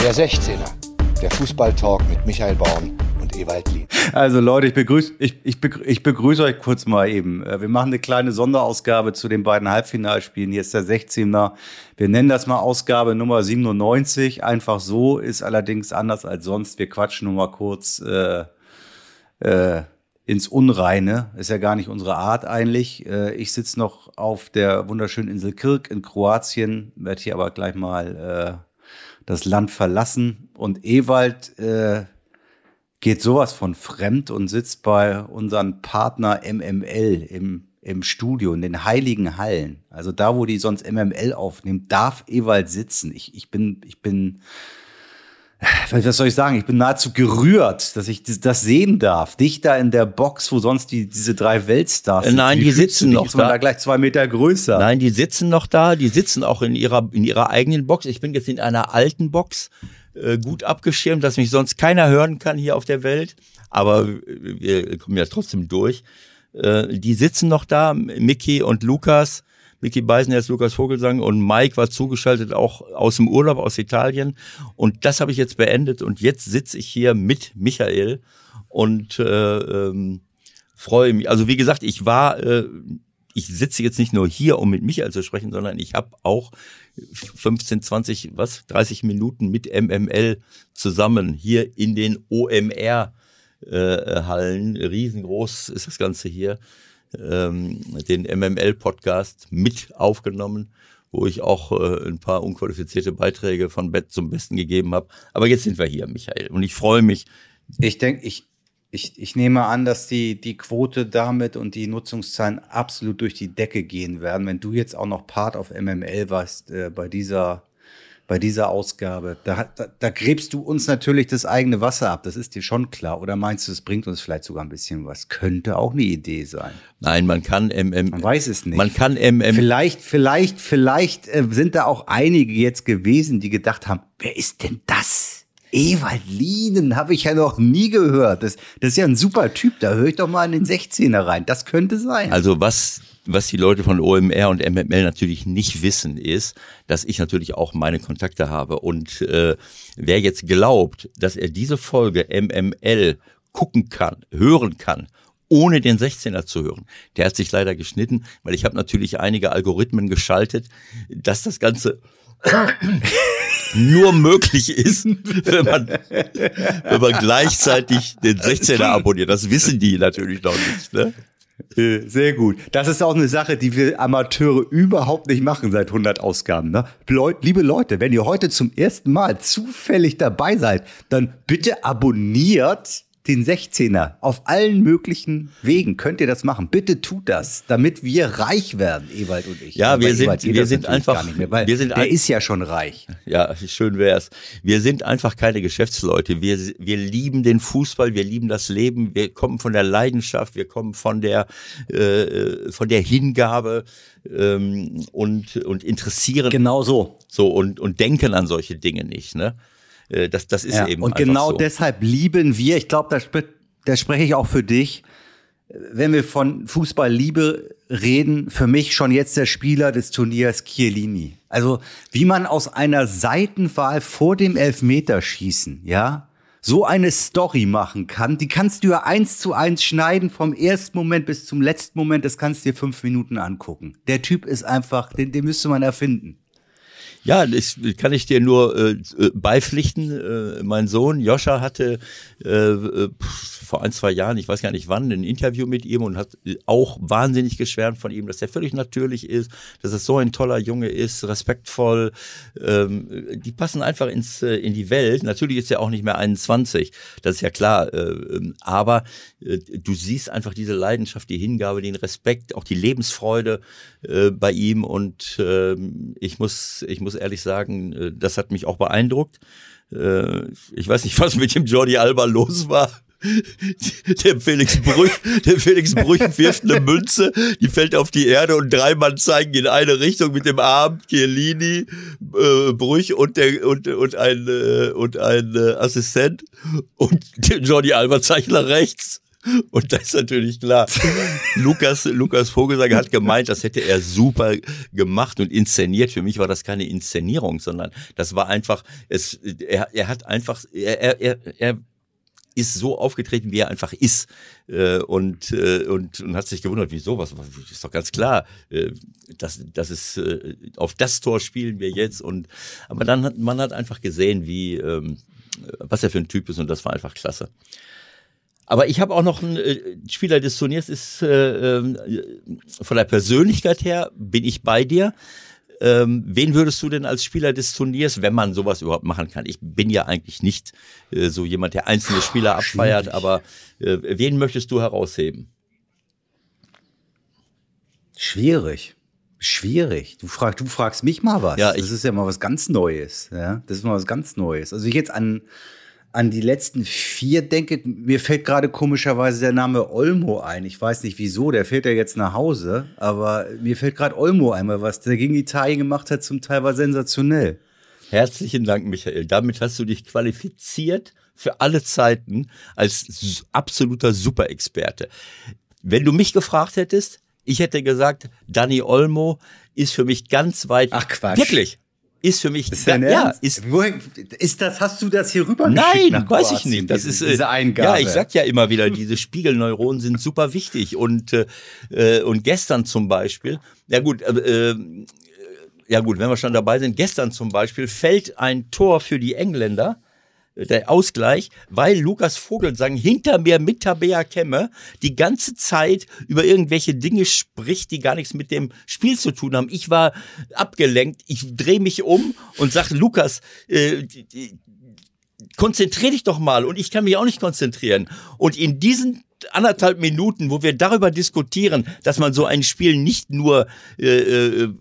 Der 16er, der Fußballtalk mit Michael Baum und Ewald Lien. Also Leute, ich begrüße ich, ich, begrü ich begrüße euch kurz mal eben. Äh, wir machen eine kleine Sonderausgabe zu den beiden Halbfinalspielen. Hier ist der 16er. Wir nennen das mal Ausgabe Nummer 97. Einfach so, ist allerdings anders als sonst. Wir quatschen nur mal kurz äh, äh, ins Unreine. Ist ja gar nicht unsere Art eigentlich. Äh, ich sitze noch auf der wunderschönen Insel Kirk in Kroatien, werde hier aber gleich mal äh, das Land verlassen. Und Ewald äh, geht sowas von fremd und sitzt bei unserem Partner MML im, im Studio, in den heiligen Hallen. Also da, wo die sonst MML aufnehmen, darf Ewald sitzen. Ich, ich bin, ich bin, was soll ich sagen? Ich bin nahezu gerührt, dass ich das sehen darf. Dich da in der Box, wo sonst die, diese drei Weltstars sind. Nein, die sitzen noch da. da. gleich zwei Meter größer. Nein, die sitzen noch da. Die sitzen auch in ihrer, in ihrer eigenen Box. Ich bin jetzt in einer alten Box, äh, gut abgeschirmt, dass mich sonst keiner hören kann hier auf der Welt. Aber wir kommen ja trotzdem durch. Äh, die sitzen noch da, Mickey und Lukas Mickey Beisenherz, Lukas Vogelsang und Mike war zugeschaltet auch aus dem Urlaub aus Italien. Und das habe ich jetzt beendet und jetzt sitze ich hier mit Michael und äh, ähm, freue mich. Also wie gesagt, ich war, äh, ich sitze jetzt nicht nur hier, um mit Michael zu sprechen, sondern ich habe auch 15, 20, was, 30 Minuten mit MML zusammen hier in den OMR äh, Hallen. Riesengroß ist das Ganze hier ähm, den MML-Podcast mit aufgenommen, wo ich auch äh, ein paar unqualifizierte Beiträge von Bett zum Besten gegeben habe. Aber jetzt sind wir hier, Michael, und ich freue mich. Ich denke, ich, ich, ich nehme an, dass die, die Quote damit und die Nutzungszahlen absolut durch die Decke gehen werden, wenn du jetzt auch noch Part auf MML warst äh, bei dieser bei dieser Ausgabe. Da, da, da gräbst du uns natürlich das eigene Wasser ab, das ist dir schon klar. Oder meinst du, es bringt uns vielleicht sogar ein bisschen was? Könnte auch eine Idee sein. Nein, man kann MM. Man weiß es nicht. Man kann MM. Vielleicht, vielleicht, vielleicht äh, sind da auch einige jetzt gewesen, die gedacht haben, wer ist denn das? Ewald Lienen habe ich ja noch nie gehört. Das, das ist ja ein super Typ. Da höre ich doch mal in den 16er rein. Das könnte sein. Also was was die Leute von OMR und MML natürlich nicht wissen, ist, dass ich natürlich auch meine Kontakte habe. Und äh, wer jetzt glaubt, dass er diese Folge MML gucken kann, hören kann, ohne den 16er zu hören. Der hat sich leider geschnitten, weil ich habe natürlich einige Algorithmen geschaltet, dass das Ganze nur möglich ist, wenn man, wenn man gleichzeitig den 16er abonniert. Das wissen die natürlich noch nicht. Ne? Äh, sehr gut. Das ist auch eine Sache, die wir Amateure überhaupt nicht machen seit 100 Ausgaben. Ne? Liebe Leute, wenn ihr heute zum ersten Mal zufällig dabei seid, dann bitte abonniert den 16er auf allen möglichen Wegen könnt ihr das machen. Bitte tut das, damit wir reich werden, Ewald und ich. Ja, wir sind, wir sind einfach, mehr, wir sind der ist ja schon reich. Ja, schön wär's. Wir sind einfach keine Geschäftsleute. Wir, wir lieben den Fußball, wir lieben das Leben, wir kommen von der Leidenschaft, wir kommen von der, äh, von der Hingabe ähm, und, und interessieren. Genau so. So und, und denken an solche Dinge nicht, ne? Äh, das, das ist ja, eben. Und genau so. deshalb lieben wir, ich glaube, da, sp da spreche ich auch für dich, wenn wir von Fußballliebe reden, für mich schon jetzt der Spieler des Turniers Chiellini. Also wie man aus einer Seitenwahl vor dem Elfmeterschießen, ja, so eine Story machen kann, die kannst du ja eins zu eins schneiden vom ersten Moment bis zum letzten Moment, das kannst du dir fünf Minuten angucken. Der Typ ist einfach, den, den müsste man erfinden. Ja, das kann ich dir nur äh, äh, beipflichten. Äh, mein Sohn Joscha hatte äh, äh vor ein, zwei Jahren, ich weiß gar nicht wann, ein Interview mit ihm und hat auch wahnsinnig geschwärmt von ihm, dass er völlig natürlich ist, dass er so ein toller Junge ist, respektvoll. Ähm, die passen einfach ins, äh, in die Welt. Natürlich ist er auch nicht mehr 21, das ist ja klar. Äh, ähm, aber äh, du siehst einfach diese Leidenschaft, die Hingabe, den Respekt, auch die Lebensfreude äh, bei ihm. Und äh, ich muss, ich muss ehrlich sagen, äh, das hat mich auch beeindruckt. Äh, ich weiß nicht, was mit dem Jordi Alba los war. Der Felix Brüch, der Felix Brüch wirft eine Münze, die fällt auf die Erde und drei Mann zeigen in eine Richtung mit dem Arm, Chiellini, äh, Brüch und der und und ein äh, und ein äh, Assistent und Jordi Alba zeigt nach rechts. Und das ist natürlich klar. Lukas, Lukas Vogelsang hat gemeint, das hätte er super gemacht und inszeniert. Für mich war das keine Inszenierung, sondern das war einfach, es, er, er hat einfach, er, er, er ist so aufgetreten, wie er einfach ist. Äh, und, äh, und, und hat sich gewundert, wieso? Was, ist doch ganz klar, äh, dass, dass es äh, auf das Tor spielen wir jetzt. Und aber dann hat man hat einfach gesehen, wie ähm, was er für ein Typ ist und das war einfach klasse. Aber ich habe auch noch einen Spieler des Turniers, ist äh, äh, von der Persönlichkeit her, bin ich bei dir. Ähm, wen würdest du denn als Spieler des Turniers, wenn man sowas überhaupt machen kann? Ich bin ja eigentlich nicht äh, so jemand, der einzelne Spieler abfeiert, Schwierig. aber äh, wen möchtest du herausheben? Schwierig. Schwierig. Du, frag, du fragst mich mal was. Ja, das ist ja mal was ganz Neues. Ja? Das ist mal was ganz Neues. Also ich jetzt an an die letzten vier denke, mir fällt gerade komischerweise der Name Olmo ein. Ich weiß nicht wieso, der fährt ja jetzt nach Hause, aber mir fällt gerade Olmo ein, weil was der gegen Italien gemacht hat, zum Teil war sensationell. Herzlichen Dank, Michael. Damit hast du dich qualifiziert für alle Zeiten als absoluter Superexperte. Wenn du mich gefragt hättest, ich hätte gesagt, Danny Olmo ist für mich ganz weit. Ach Quatsch. Wirklich ist für mich ist ja, ja ist, Woher, ist das hast du das hier rüber Nein, weiß ich nicht. Das ist diese Eingabe. Ja, ich sag ja immer wieder, diese Spiegelneuronen sind super wichtig und äh, und gestern zum Beispiel, ja gut, äh, ja gut, wenn wir schon dabei sind, gestern zum Beispiel fällt ein Tor für die Engländer der Ausgleich, weil Lukas Vogelsang hinter mir mit Tabea Kemme die ganze Zeit über irgendwelche Dinge spricht, die gar nichts mit dem Spiel zu tun haben. Ich war abgelenkt, ich drehe mich um und sage, Lukas, äh, konzentrier dich doch mal und ich kann mich auch nicht konzentrieren. Und in diesen anderthalb Minuten, wo wir darüber diskutieren, dass man so ein Spiel nicht nur äh, äh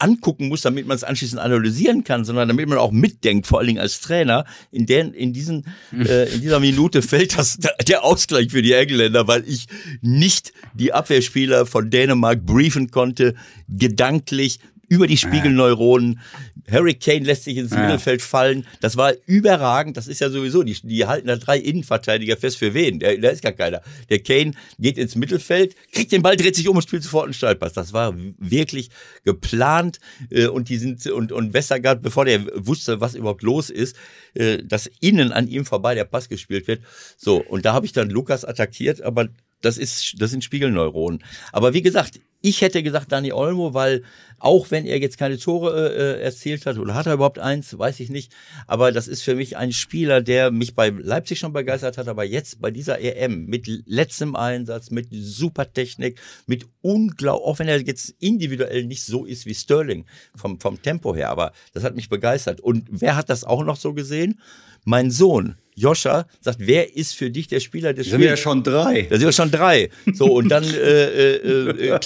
angucken muss, damit man es anschließend analysieren kann, sondern damit man auch mitdenkt, vor allen Dingen als Trainer. In, der, in, diesen, äh, in dieser Minute fällt das der Ausgleich für die Engländer, weil ich nicht die Abwehrspieler von Dänemark briefen konnte, gedanklich über die Spiegelneuronen. Harry Kane lässt sich ins ja. Mittelfeld fallen. Das war überragend. Das ist ja sowieso, die, die halten da drei Innenverteidiger fest für wen? Da ist gar keiner. Der Kane geht ins Mittelfeld, kriegt den Ball, dreht sich um und spielt sofort einen Steilpass. Das war wirklich geplant. Äh, und die sind, und, und Westergaard, bevor der wusste, was überhaupt los ist, äh, dass innen an ihm vorbei der Pass gespielt wird. So. Und da habe ich dann Lukas attackiert, aber das ist, das sind Spiegelneuronen. Aber wie gesagt, ich hätte gesagt Dani Olmo, weil auch wenn er jetzt keine Tore äh, erzielt hat oder hat er überhaupt eins, weiß ich nicht. Aber das ist für mich ein Spieler, der mich bei Leipzig schon begeistert hat, aber jetzt bei dieser EM mit letztem Einsatz, mit super Technik, mit unglaublich, auch wenn er jetzt individuell nicht so ist wie Sterling vom, vom Tempo her, aber das hat mich begeistert. Und wer hat das auch noch so gesehen? Mein Sohn, Joscha sagt, wer ist für dich der Spieler des Spiels? Sind wir ja schon drei. Da sind wir schon drei. So, und dann äh, äh, äh,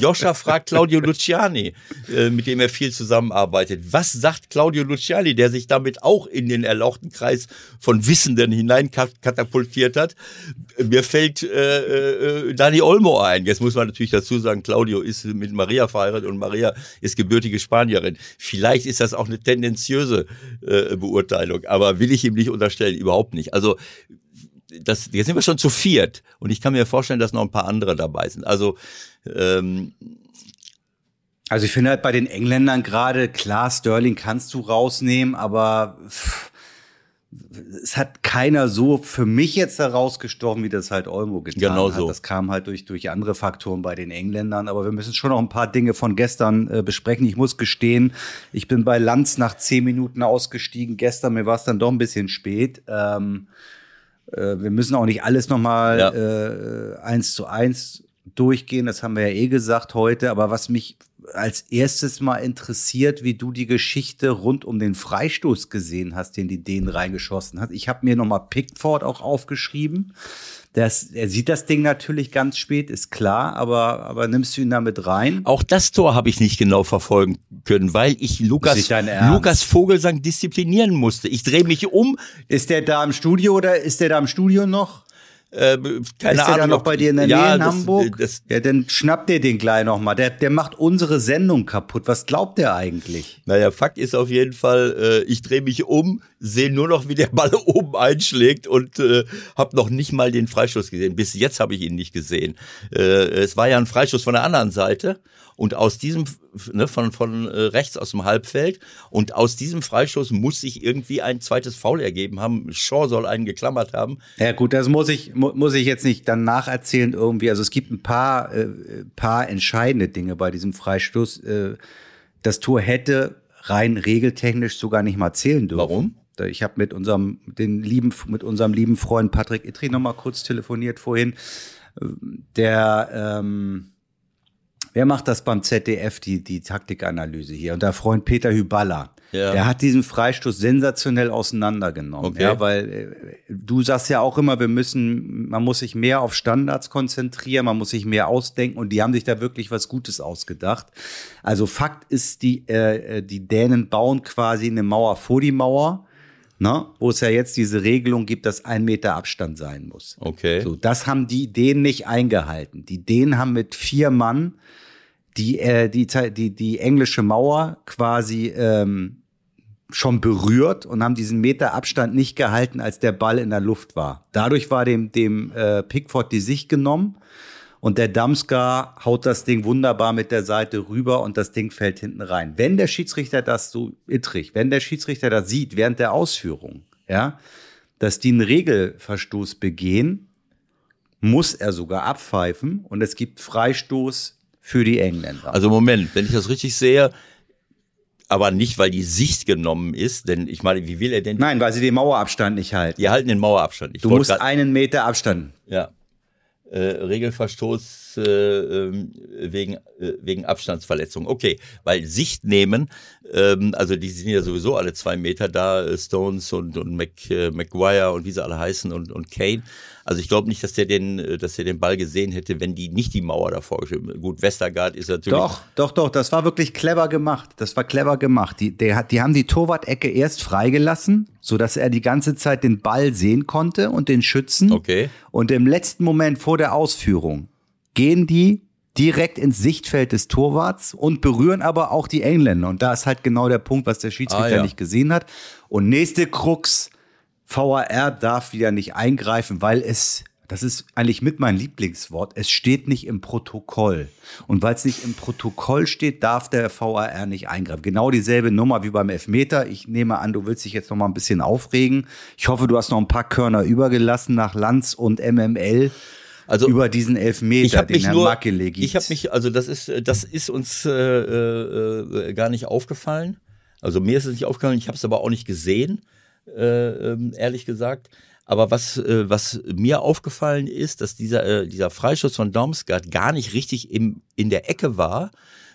Joscha fragt Claudio Luciani, äh, mit dem er viel zusammenarbeitet. Was sagt Claudio Luciani, der sich damit auch in den erlauchten Kreis von Wissenden hineinkatapultiert hat? Mir fällt äh, äh, Dani Olmo ein. Jetzt muss man natürlich dazu sagen, Claudio ist mit Maria verheiratet und Maria ist gebürtige Spanierin. Vielleicht ist das auch eine tendenziöse äh, Beurteilung, aber will ich ihm nicht unterstellen, überhaupt nicht. Also das, jetzt sind wir schon zu viert und ich kann mir vorstellen, dass noch ein paar andere dabei sind. Also ähm, also ich finde halt bei den Engländern gerade, klar, Sterling kannst du rausnehmen, aber pff, es hat keiner so für mich jetzt herausgestochen, wie das halt Olmo getan genau hat. So. Das kam halt durch, durch andere Faktoren bei den Engländern. Aber wir müssen schon noch ein paar Dinge von gestern äh, besprechen. Ich muss gestehen, ich bin bei Lanz nach zehn Minuten ausgestiegen. Gestern, mir war es dann doch ein bisschen spät. Ähm, äh, wir müssen auch nicht alles nochmal ja. äh, eins zu eins durchgehen. Das haben wir ja eh gesagt heute. Aber was mich als erstes mal interessiert, wie du die Geschichte rund um den Freistoß gesehen hast, den die Dänen reingeschossen hat. Ich habe mir nochmal Pickford auch aufgeschrieben. Das, er sieht das Ding natürlich ganz spät, ist klar, aber, aber nimmst du ihn damit rein? Auch das Tor habe ich nicht genau verfolgen können, weil ich Lukas, Lukas Vogelsang disziplinieren musste. Ich drehe mich um. Ist der da im Studio oder ist der da im Studio noch? Äh, keine ist der da noch bei dir in der ja, Nähe in das- Hamburg? Das, ja, dann schnappt ihr den gleich noch mal. Der, der macht unsere Sendung kaputt. Was glaubt der eigentlich? Naja, Fakt ist auf jeden Fall, äh, ich drehe mich um, sehe nur noch, wie der Ball oben einschlägt und äh, habe noch nicht mal den Freistoß gesehen. Bis jetzt habe ich ihn nicht gesehen. Äh, es war ja ein Freistoß von der anderen Seite und aus diesem, ne, von, von äh, rechts aus dem Halbfeld und aus diesem Freistoß muss sich irgendwie ein zweites Foul ergeben haben. Shaw soll einen geklammert haben. Ja gut, das muss ich mu muss ich jetzt nicht dann nacherzählen irgendwie. Also es gibt ein paar äh, paar entscheidende Dinge bei diesem Freistoß. Äh, das Tor hätte rein regeltechnisch sogar nicht mal zählen dürfen. Warum? Ich habe mit unserem den lieben mit unserem lieben Freund Patrick Itri noch mal kurz telefoniert vorhin. Ähm, Der ähm, Wer macht das beim ZDF, die, die Taktikanalyse hier? Und der Freund Peter Hyballa, Ja. der hat diesen Freistoß sensationell auseinandergenommen. Okay. Ja, weil äh, du sagst ja auch immer, wir müssen, man muss sich mehr auf Standards konzentrieren, man muss sich mehr ausdenken und die haben sich da wirklich was Gutes ausgedacht. Also Fakt ist, die, äh, äh, die Dänen bauen quasi eine Mauer vor die Mauer. Ne, wo es ja jetzt diese Regelung gibt, dass ein Meter Abstand sein muss. Okay. So, das haben die Dänen nicht eingehalten. Die Dänen haben mit vier Mann die, äh, die, die, die englische Mauer quasi ähm, schon berührt und haben diesen Meter Abstand nicht gehalten, als der Ball in der Luft war. Dadurch war dem, dem äh, Pickford die Sicht genommen und der Damska haut das Ding wunderbar mit der Seite rüber und das Ding fällt hinten rein. Wenn der Schiedsrichter das so ittrich, wenn der Schiedsrichter das sieht während der Ausführung, ja, dass die einen Regelverstoß begehen, muss er sogar abpfeifen und es gibt Freistoß für die Engländer. Also Moment, wenn ich das richtig sehe, aber nicht, weil die Sicht genommen ist, denn ich meine, wie will er denn? Nein, weil sie den Mauerabstand nicht halten. Die halten den Mauerabstand. Ich du musst einen Meter Abstand. Ja. Äh, Regelverstoß äh, ähm, wegen, äh, wegen Abstandsverletzung. Okay, weil Sicht nehmen, ähm, also die sind ja sowieso alle zwei Meter da, äh, Stones und, und Mac, äh, Maguire und wie sie alle heißen und, und Kane. Also ich glaube nicht, dass der den, äh, dass der den Ball gesehen hätte, wenn die nicht die Mauer davor geschrieben. Gut, Westergaard ist natürlich. Doch, doch, doch, das war wirklich clever gemacht. Das war clever gemacht. Die, der hat, die haben die Torwart-Ecke erst freigelassen, sodass er die ganze Zeit den Ball sehen konnte und den Schützen. Okay. Und im letzten Moment vor der Ausführung gehen die direkt ins Sichtfeld des Torwarts und berühren aber auch die Engländer. Und da ist halt genau der Punkt, was der Schiedsrichter Ah, ja. nicht gesehen hat. Und nächste Krux, VAR darf wieder nicht eingreifen, weil es, das ist eigentlich mit mein Lieblingswort, es steht nicht im Protokoll. Und weil es nicht im Protokoll steht, darf der VAR nicht eingreifen. Genau dieselbe Nummer wie beim Elfmeter. Ich nehme an, du willst dich jetzt noch mal ein bisschen aufregen. Ich hoffe, du hast noch ein paar Körner übergelassen nach Lanz und MML. Also über diesen Elfmeter, ich habe den mich Herr nur, Makele gibt. ich habe mich, also das ist, das ist uns äh, äh, gar nicht aufgefallen. Also mir ist es nicht aufgefallen, ich habe es aber auch nicht gesehen, äh, ähm, ehrlich gesagt. Aber was, äh, was mir aufgefallen ist, dass dieser, äh, dieser Freischuss von Domsgaard gar nicht richtig im, in der Ecke war.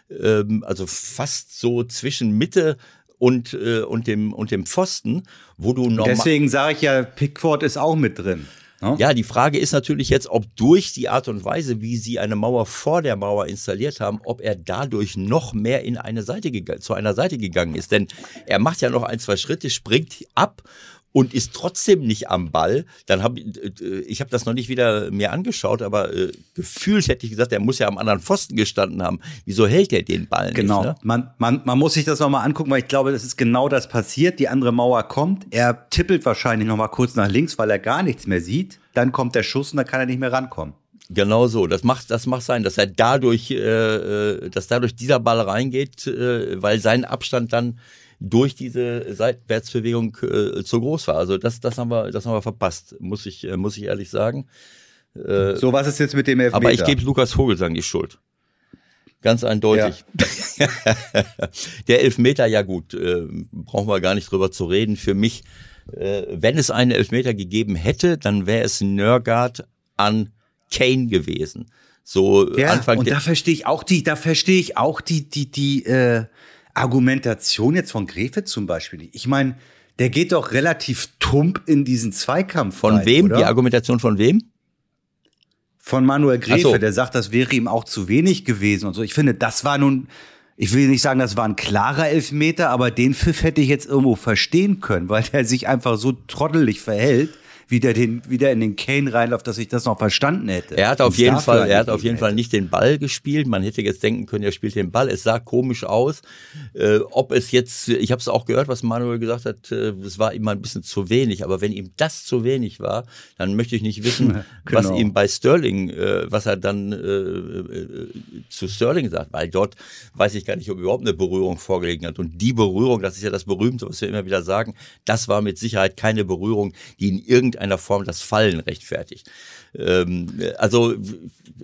Ähm, also fast so zwischen Mitte und, äh, und, dem, und dem Pfosten, wo du normal. Deswegen sage ich ja, Pickford ist auch mit drin. Ne? Ja, die Frage ist natürlich jetzt, ob durch die Art und Weise, wie sie eine Mauer vor der Mauer installiert haben, ob er dadurch noch mehr in eine Seite zu einer Seite gegangen ist. Denn er macht ja noch ein, zwei Schritte, springt ab und ist trotzdem nicht am Ball. Dann habe ich habe das noch nicht wieder mir angeschaut, aber äh, gefühlt hätte ich gesagt, er muss ja am anderen Pfosten gestanden haben. Wieso hält er den Ball Genau. nicht? Ne? Man, man, man muss sich das nochmal angucken, weil ich glaube, das ist genau das passiert. Die andere Mauer kommt. Er tippelt wahrscheinlich nochmal kurz nach links, weil er gar nichts mehr sieht. Dann kommt der Schuss und dann kann er nicht mehr rankommen. Genau so. Das macht, das macht sein, dass er dadurch, äh, äh, dass dadurch dieser Ball reingeht, äh, weil sein Abstand dann durch diese Seitwärtsbewegung äh, zu groß war. Also das, das haben wir, das haben wir verpasst, muss ich, äh, muss ich ehrlich sagen. So, was ist jetzt mit dem Elfmeter? Aber ich gebe Lukas Vogelsang die Schuld. Ganz eindeutig. Der Elfmeter, ja gut, äh, brauchen wir gar nicht drüber zu reden. Für mich, äh, wenn es einen Elfmeter gegeben hätte, dann wäre es Nörgard an Kane gewesen. So ja, Anfang und da verstehe ich auch die, da verstehe ich auch die, die, die äh, Argumentation jetzt von Grefe zum Beispiel. Ich meine, der geht doch relativ tump in diesen Zweikampf. Von rein, wem? Oder? Die Argumentation von wem? Von Manuel Grefe, so. der sagt, das wäre ihm auch zu wenig gewesen und so. Ich finde, das war nun, ich will nicht sagen, das war ein klarer Elfmeter, aber den Pfiff hätte ich jetzt irgendwo verstehen können, weil der sich einfach so trottelig verhält, wie der den wieder in den Kane reinläuft, dass ich das noch verstanden hätte. Er hat auf jeden Fall, er hat auf jeden hätte. Fall nicht den Ball gespielt. Man hätte jetzt denken können, er spielt den Ball. Es sah komisch aus. Äh, ob es jetzt, ich habe es auch gehört, was Manuel gesagt hat, äh, es war ihm mal ein bisschen zu wenig. Aber wenn ihm das zu wenig war, dann möchte ich nicht wissen, genau. was ihm bei Sterling, äh, was er dann äh, äh, zu Sterling sagt, weil dort weiß ich gar nicht, ob überhaupt eine Berührung vorgelegen hat. Und die Berührung, das ist ja das Berühmte, was wir immer wieder sagen, das war mit Sicherheit keine Berührung, die in irgendeiner Form das Fallen rechtfertigt. Ähm, also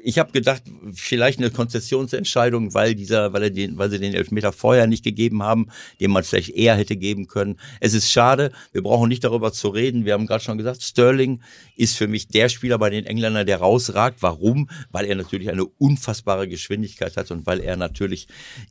ich habe gedacht, vielleicht eine Konzessionsentscheidung, weil dieser, weil er den, weil sie den Elfmeter vorher nicht gegeben haben, den man vielleicht eher hätte geben können. Es ist schade. Wir brauchen nicht darüber zu reden. Wir haben gerade schon gesagt, Sterling ist für mich der Spieler bei den Engländern, der rausragt. Warum? Weil er natürlich eine unfassbare Geschwindigkeit hat und weil er natürlich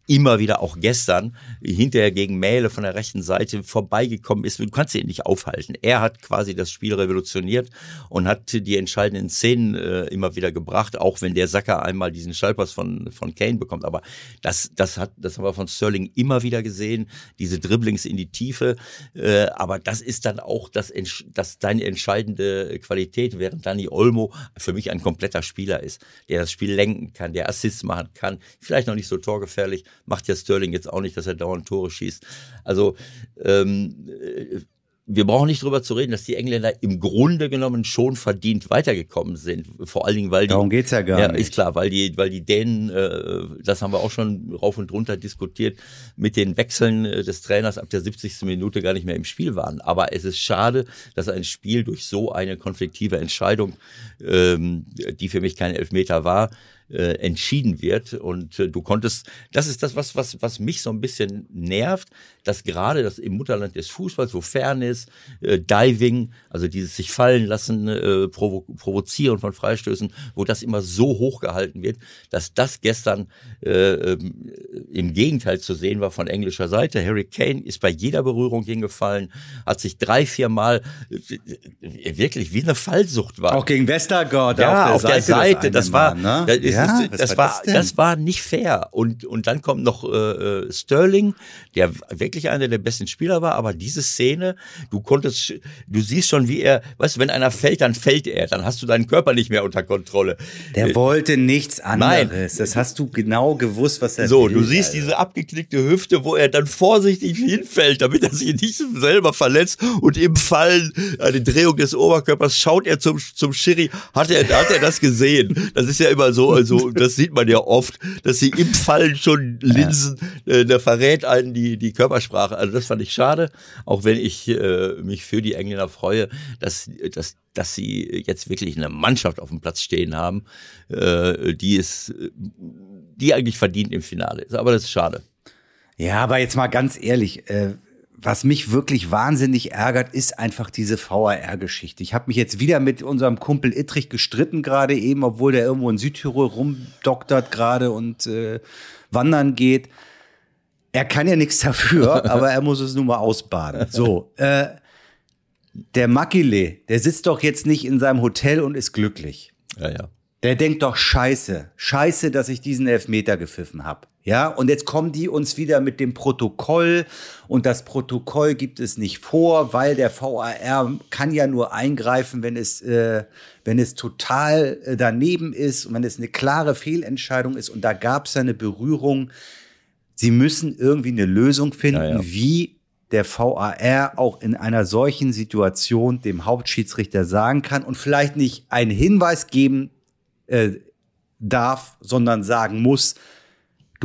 immer wieder auch gestern hinterher gegen Mähle von der rechten Seite vorbeigekommen ist. Du kannst ihn nicht aufhalten. Er hat quasi das Spiel revolutioniert und hat die entscheidenden Szenen äh, immer wieder gebracht, auch wenn der Sacker einmal diesen Schallpass von, von Kane bekommt. Aber das, das hat, das haben wir von Sterling immer wieder gesehen, diese Dribblings in die Tiefe. Äh, aber das ist dann auch das, das deine entscheidende Qualität, während Dani Olmo für mich ein kompletter Spieler ist, der das Spiel lenken kann, der Assists machen kann. Vielleicht noch nicht so torgefährlich, macht ja Sterling jetzt auch nicht, dass er dauernd Tore schießt. Also ähm, wir brauchen nicht drüber zu reden, dass die Engländer im Grunde genommen schon verdient weitergekommen sind. Vor allen Dingen, weil die. Darum geht's ja gar ja, nicht. Ist klar, weil die, weil die Dänen, äh, das haben wir auch schon rauf und runter diskutiert, mit den Wechseln äh, des Trainers ab der 70. Minute gar nicht mehr im Spiel waren. Aber es ist schade, dass ein Spiel durch so eine konfliktive Entscheidung, ähm, die für mich kein Elfmeter war, äh, entschieden wird. Und äh, du konntest, das ist das, was, was, was mich so ein bisschen nervt, dass gerade das im Mutterland des Fußballs, wo Fairness, äh, Diving, also dieses sich fallen lassen, äh, provo provozieren von Freistößen, wo das immer so hoch gehalten wird, dass das gestern äh, ähm, im Gegenteil zu sehen war von englischer Seite. Harry Kane ist bei jeder Berührung hingefallen, hat sich drei, vier Mal äh, wirklich wie eine Fallsucht war. Auch gegen Westergaard ja, auf der auf Seite. Der Seite. Das, war, ne? das, ist, ja, das, war, das, das, war nicht fair. Und, und dann kommt noch äh, äh Sterling, der wirklich wirklich einer der besten Spieler war, aber diese Szene, du konntest, du siehst schon, wie er, weißt du, wenn einer fällt, dann fällt er, dann hast du deinen Körper nicht mehr unter Kontrolle. Der äh, wollte nichts anderes. Nein. Das hast du genau gewusst, was er So, will, du siehst Alter. diese abgeknickte Hüfte, wo er dann vorsichtig hinfällt, damit er sich nicht selber verletzt und im Fallen, eine Drehung des Oberkörpers, schaut er zum, zum Schiri, hat er, hat er das gesehen? Das ist ja immer so, also, das sieht man ja oft, dass sie im Fallen schon linsen, äh, da verrät einen die, die Körpersprache Körpersprache. Also das fand ich schade, auch wenn ich äh, mich für die Engländer freue, dass, dass, dass sie jetzt wirklich eine Mannschaft auf dem Platz stehen haben, äh, die es, die eigentlich verdient im Finale ist. Aber das ist schade. Ja, aber jetzt mal ganz ehrlich, äh, was mich wirklich wahnsinnig ärgert, ist einfach diese VAR-Geschichte. Ich habe mich jetzt wieder mit unserem Kumpel Ittrich gestritten gerade eben, obwohl der irgendwo in Südtirol rumdoktert gerade und äh, wandern geht. Er kann ja nichts dafür, aber er muss es nun mal ausbaden. So, äh, der Makile, der sitzt doch jetzt nicht in seinem Hotel und ist glücklich. Ja, ja. Der denkt doch Scheiße, Scheiße, dass ich diesen Elfmeter gepfiffen habe. Ja, und jetzt kommen die uns wieder mit dem Protokoll und das Protokoll gibt es nicht vor, weil der VAR kann ja nur eingreifen, wenn es, äh, wenn es total äh, daneben ist und wenn es eine klare Fehlentscheidung ist. Und da gab es eine Berührung sie müssen irgendwie eine Lösung finden, ja, ja. wie der VAR auch in einer solchen Situation dem Hauptschiedsrichter sagen kann und vielleicht nicht einen Hinweis geben äh, darf, sondern sagen muss,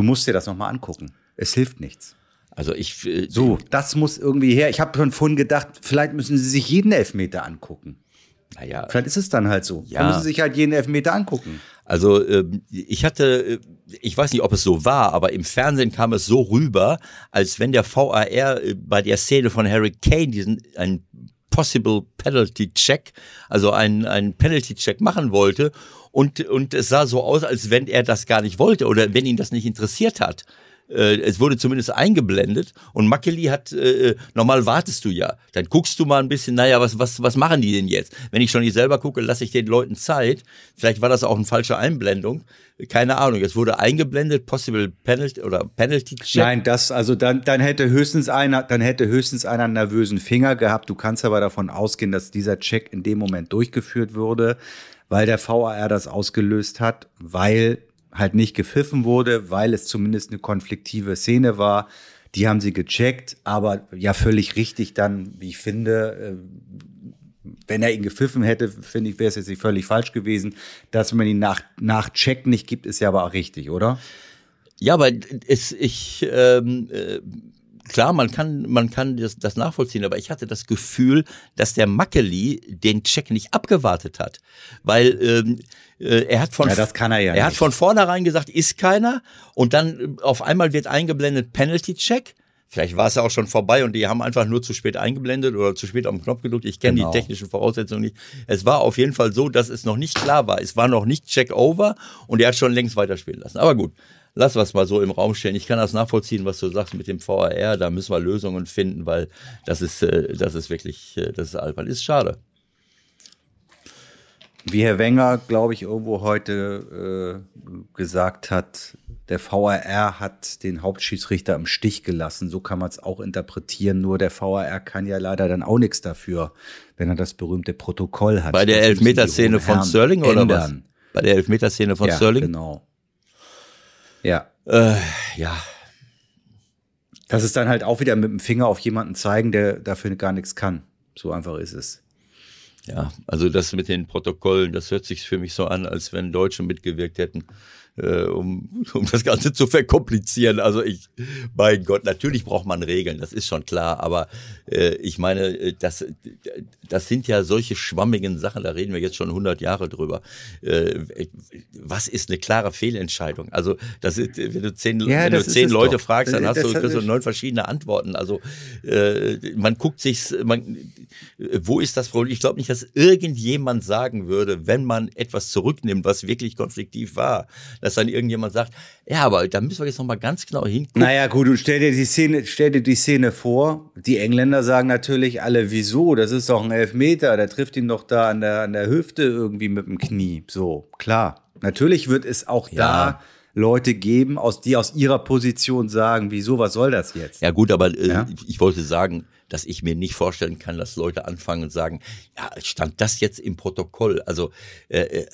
du musst dir das nochmal angucken. Es hilft nichts. Also ich äh, so, das muss irgendwie her. Ich habe schon vorhin gedacht, vielleicht müssen Sie sich jeden Elfmeter angucken. Naja, vielleicht ist es dann halt so. Ja. Dann müssen Sie sich halt jeden Elfmeter angucken. Also ähm, ich hatte, äh, ich weiß nicht, ob es so war, aber im Fernsehen kam es so rüber, als wenn der VAR äh, bei der Szene von Harry Kane diesen ein Possible Penalty Check, also einen, einen Penalty Check machen wollte und, und es sah so aus, als wenn er das gar nicht wollte oder wenn ihn das nicht interessiert hat. Äh, es wurde zumindest eingeblendet und Makeli hat, äh, normal wartest du ja, dann guckst du mal ein bisschen, naja, was, was, was machen die denn jetzt? Wenn ich schon nicht selber gucke, lasse ich den Leuten Zeit. Vielleicht war das auch eine falsche Einblendung. Keine Ahnung, es wurde eingeblendet, possible penalty oder penalty check. Nein, das, also dann, dann hätte höchstens einer, dann hätte höchstens einer einen nervösen Finger gehabt. Du kannst aber davon ausgehen, dass dieser Check in dem Moment durchgeführt wurde, weil der VAR das ausgelöst hat, weil halt nicht gepfiffen wurde, weil es zumindest eine konfliktive Szene war. Die haben sie gecheckt, aber ja völlig richtig dann, wie ich finde, äh, wenn er ihn gepfiffen hätte, finde ich, wäre es jetzt nicht völlig falsch gewesen. Dass man ihn nach, nach Check nicht gibt, ist ja aber auch richtig, oder? Ja, aber es, ich, ähm, äh, klar, man kann, man kann das, das nachvollziehen, aber ich hatte das Gefühl, dass der Mackeli den Check nicht abgewartet hat, weil ähm, äh, er hat von ja, das kann er ja er hat von vornherein gesagt, ist keiner und dann äh, auf einmal wird eingeblendet Penalty Check. Vielleicht war es ja auch schon vorbei und die haben einfach nur zu spät eingeblendet oder zu spät auf den Knopf gedrückt. Ich kenne Genau. die technischen Voraussetzungen nicht. Es war auf jeden Fall so, dass es noch nicht klar war. Es war noch nicht Check over und er hat schon längst weiterspielen lassen. Aber gut, lass was mal so im Raum stehen. Ich kann das nachvollziehen, was du sagst mit dem VAR. Da müssen wir Lösungen finden, weil das ist, äh, das ist wirklich, äh, das ist albern. Ist schade. Wie Herr Wenger, glaube ich, irgendwo heute äh, gesagt hat, der VAR hat den Hauptschiedsrichter im Stich gelassen. So kann man es auch interpretieren. Nur der VAR kann ja leider dann auch nichts dafür, wenn er das berühmte Protokoll hat. Bei der Elfmeterszene von Sterling oder was? Bei der Elfmeterszene von ja, Sterling? Genau. Ja. Äh, ja, Das ist dann halt auch wieder mit dem Finger auf jemanden zeigen, der dafür gar nichts kann. So einfach ist es. Ja, also das mit den Protokollen, das hört sich für mich so an, als wenn Deutsche mitgewirkt hätten, äh, um, um das Ganze zu verkomplizieren. Also ich, mein Gott, natürlich braucht man Regeln, das ist schon klar, aber äh, ich meine, äh, das, das sind ja solche schwammigen Sachen, da reden wir jetzt schon 100 Jahre drüber. Äh, was ist eine klare Fehlentscheidung? Also das ist, wenn du zehn, Ja, wenn du zehn Leute doch. fragst, dann Das- hast du, du neun verschiedene Antworten. Also äh, man guckt sich, man, wo ist das Problem? Ich glaube nicht, dass irgendjemand sagen würde, wenn man etwas zurücknimmt, was wirklich konfliktiv war, dass dann irgendjemand sagt, ja, aber da müssen wir jetzt noch mal ganz genau hingucken. Naja, gut, und stell dir die Szene, stell dir die Szene vor. Die Engländer sagen natürlich alle, wieso? Das ist doch ein Elfmeter, der trifft ihn doch da an der, an der Hüfte irgendwie mit dem Knie. So, klar. Natürlich wird es auch Ja. da Leute geben, aus, die aus ihrer Position sagen, wieso, was soll das jetzt? Ja gut, aber äh, Ja. ich wollte sagen, dass ich mir nicht vorstellen kann, dass Leute anfangen und sagen, ja, stand das jetzt im Protokoll? Also äh, äh,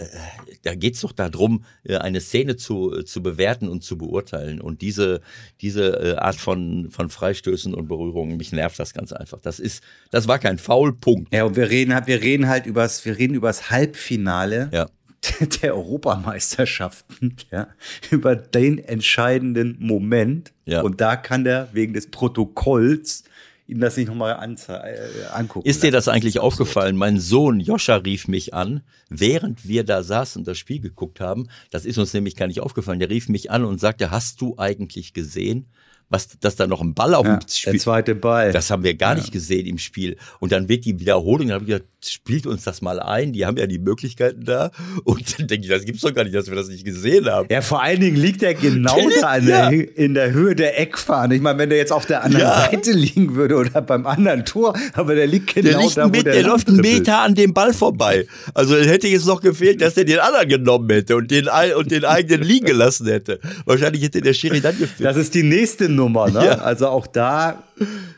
da geht's doch darum, äh, eine Szene zu, äh, zu bewerten und zu beurteilen. Und diese, diese äh, Art von, von Freistößen und Berührungen, mich nervt das ganz einfach. Das ist, das war kein Foulpunkt. Ja, und wir reden, halt- wir reden halt übers, wir reden übers Halbfinale Ja. der Europameisterschaften, ja, über den entscheidenden Moment. Ja. Und da kann der wegen des Protokolls ihm das nicht nochmal äh, angucken. Ist dir das eigentlich aufgefallen? Mein Sohn Joscha rief mich an, während wir da saßen und das Spiel geguckt haben. Das ist uns nämlich gar nicht aufgefallen. Der rief mich an und sagte, hast du eigentlich gesehen, was, dass da noch ein Ball auf Ja, dem Spiel der zweite Ball. Das haben wir gar nicht gesehen im Spiel. Und dann wird die Wiederholung, dann habe ich gesagt, spielt uns das mal ein, die haben ja die Möglichkeiten da. Und dann denke ich, das gibt's doch gar nicht, dass wir das nicht gesehen haben. ja, vor allen Dingen liegt er genau Der da in, ja. der, in der Höhe der Eckfahne. Ich meine, wenn der jetzt auf der anderen Ja. Seite liegen würde oder beim anderen Tor, aber der liegt genau Der, liegt da, wo Met- der, der läuft einen. Meter an dem Ball vorbei. Also hätte jetzt noch gefehlt, dass er den anderen genommen hätte und den, und den eigenen liegen gelassen hätte. Wahrscheinlich hätte der Schiri dann geführt. Das ist die nächste Nummer, ne? Ja. Also auch da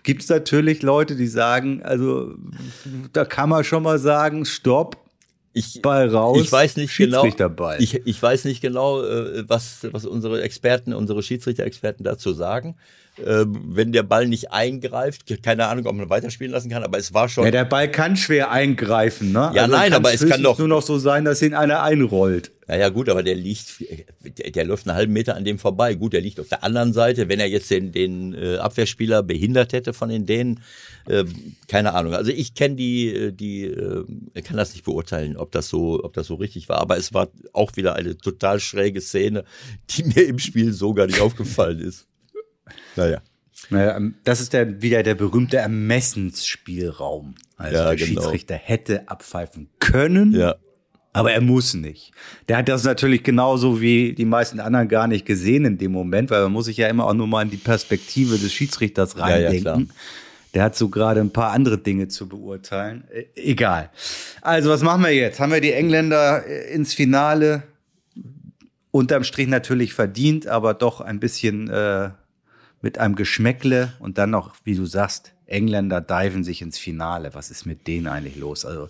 gibt es natürlich Leute, die sagen, also da kann man schon mal sagen, stopp, Ich, Ball raus. ich weiß nicht genau. Ich, ich weiß nicht genau, äh, was, was unsere Experten, unsere Schiedsrichter-Experten dazu sagen. Ähm, wenn der Ball nicht eingreift, keine Ahnung, ob man weiterspielen lassen kann, aber es war schon. ja, der Ball kann schwer eingreifen, ne? Ja, nein, aber es kann doch- nur noch so sein, dass ihn einer einrollt. Naja, gut, aber der liegt, der, der läuft einen halben Meter an dem vorbei. Gut, der liegt auf der anderen Seite. Wenn er jetzt den, den äh, Abwehrspieler behindert hätte von den Dänen, äh, keine Ahnung. Also ich kenne die, äh, die, äh, kann das nicht beurteilen, ob das so, ob das so richtig war. Aber es war auch wieder eine total schräge Szene, die mir im Spiel so gar nicht aufgefallen ist. Naja. Naja, ähm, das ist der, wieder der berühmte Ermessensspielraum. Also Ja, der genau. Schiedsrichter hätte abpfeifen können, Ja. Aber er muss nicht. Der hat das natürlich genauso wie die meisten anderen gar nicht gesehen in dem Moment, weil man muss sich ja immer auch nur mal in die Perspektive des Schiedsrichters reindenken. Ja, der hat so gerade ein paar andere Dinge zu beurteilen. E egal. Also, was machen wir jetzt? Haben wir die Engländer äh, ins Finale? Unterm Strich natürlich verdient, aber doch ein bisschen äh, mit einem Geschmäckle und dann noch, wie du sagst, Engländer diven sich ins Finale. Was ist mit denen eigentlich los? Also